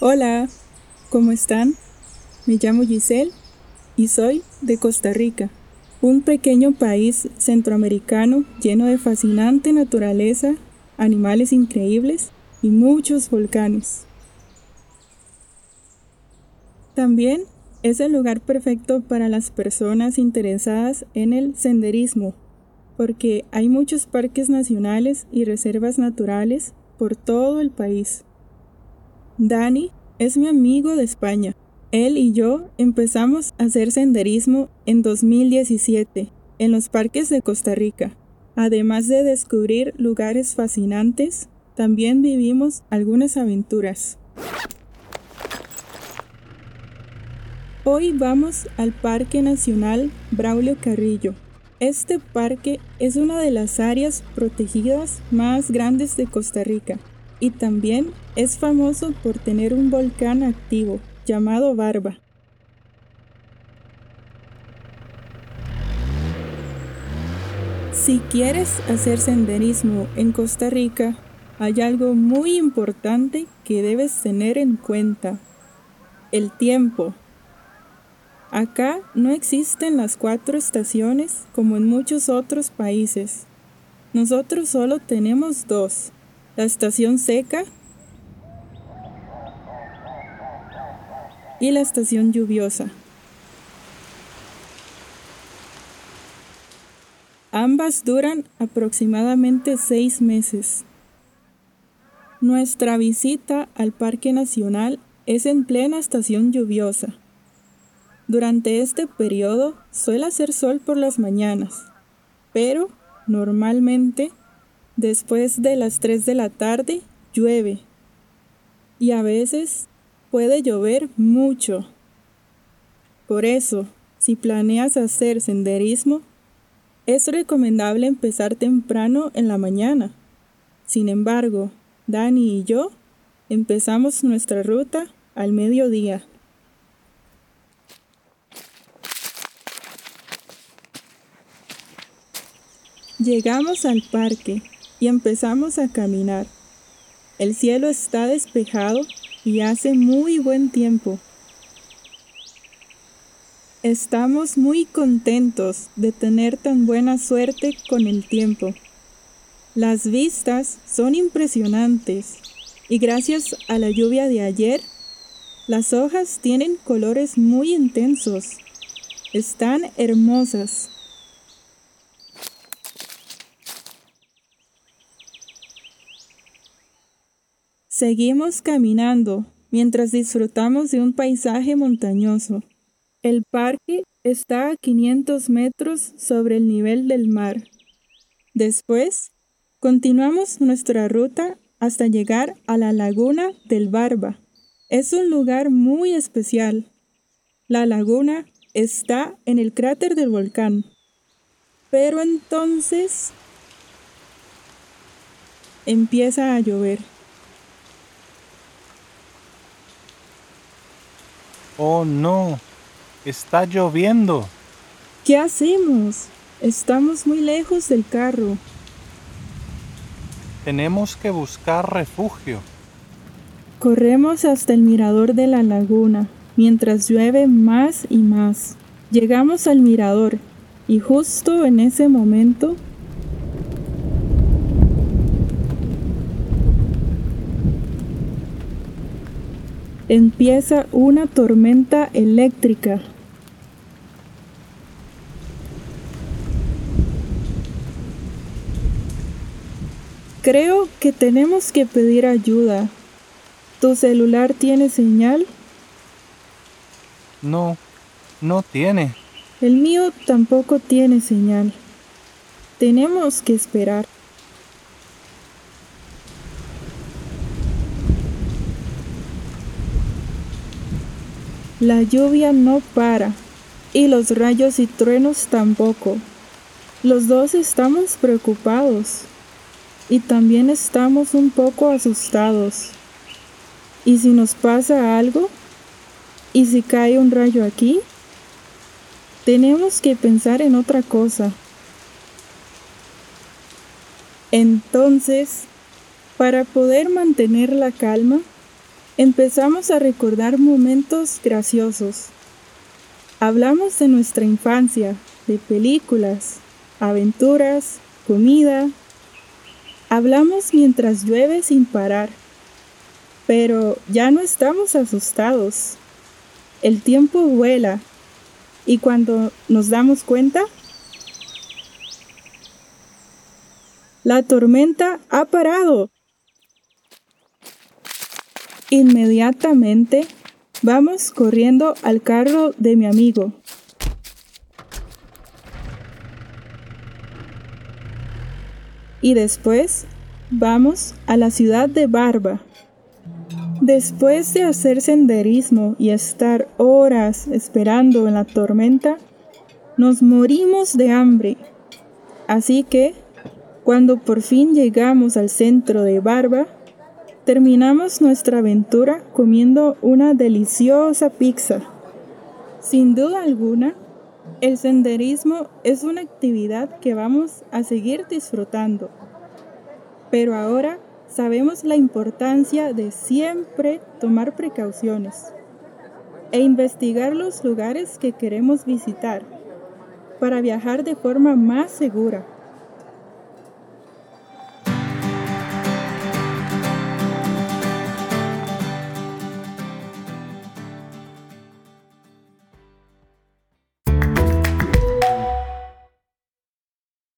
Hola, ¿cómo están? Me llamo Giselle y soy de Costa Rica, un pequeño país centroamericano lleno de fascinante naturaleza, animales increíbles y muchos volcanes. También es el lugar perfecto para las personas interesadas en el senderismo, porque hay muchos parques nacionales y reservas naturales por todo el país. Dani es mi amigo de España. Él y yo empezamos a hacer senderismo en 2017 en los parques de Costa Rica. Además de descubrir lugares fascinantes, también vivimos algunas aventuras. Hoy vamos al Parque Nacional Braulio Carrillo. Este parque es una de las áreas protegidas más grandes de Costa Rica y también es famoso por tener un volcán activo llamado Barba. Si quieres hacer senderismo en Costa Rica, hay algo muy importante que debes tener en cuenta. El tiempo. Acá no existen las cuatro estaciones como en muchos otros países. Nosotros solo tenemos dos, la estación seca y la estación lluviosa. Ambas duran aproximadamente seis meses. Nuestra visita al Parque Nacional es en plena estación lluviosa. Durante este periodo suele hacer sol por las mañanas, pero normalmente después de las 3 de la tarde llueve y a veces puede llover mucho. Por eso, si planeas hacer senderismo, es recomendable empezar temprano en la mañana. Sin embargo, Dani y yo empezamos nuestra ruta al mediodía. Llegamos al parque y empezamos a caminar. El cielo está despejado y hace muy buen tiempo. Estamos muy contentos de tener tan buena suerte con el tiempo. Las vistas son impresionantes y gracias a la lluvia de ayer, las hojas tienen colores muy intensos. Están hermosas. Seguimos caminando mientras disfrutamos de un paisaje montañoso. El parque está a 500 metros sobre el nivel del mar. Después, continuamos nuestra ruta hasta llegar a la laguna del Barba. Es un lugar muy especial. La laguna está en el cráter del volcán. Pero entonces empieza a llover. Oh no, está lloviendo. ¿Qué hacemos? Estamos muy lejos del carro. Tenemos que buscar refugio. Corremos hasta el mirador de la laguna, mientras llueve más y más. Llegamos al mirador y justo en ese momento empieza una tormenta eléctrica. Creo que tenemos que pedir ayuda. ¿Tu celular tiene señal? No, no tiene. El mío tampoco tiene señal. Tenemos que esperar. La lluvia no para y los rayos y truenos tampoco. Los dos estamos preocupados y también estamos un poco asustados. ¿Y si nos pasa algo? ¿Y si cae un rayo aquí? Tenemos que pensar en otra cosa. Entonces, para poder mantener la calma, Empezamos a recordar momentos graciosos. Hablamos de nuestra infancia, de películas, aventuras, comida. Hablamos mientras llueve sin parar. Pero ya no estamos asustados. El tiempo vuela y cuando nos damos cuenta, la tormenta ha parado. Inmediatamente vamos corriendo al carro de mi amigo. Y después vamos a la ciudad de Barba. Después de hacer senderismo y estar horas esperando en la tormenta, nos morimos de hambre. Así que, cuando por fin llegamos al centro de Barba, terminamos nuestra aventura comiendo una deliciosa pizza. Sin duda alguna, el senderismo es una actividad que vamos a seguir disfrutando. Pero ahora sabemos la importancia de siempre tomar precauciones e investigar los lugares que queremos visitar para viajar de forma más segura.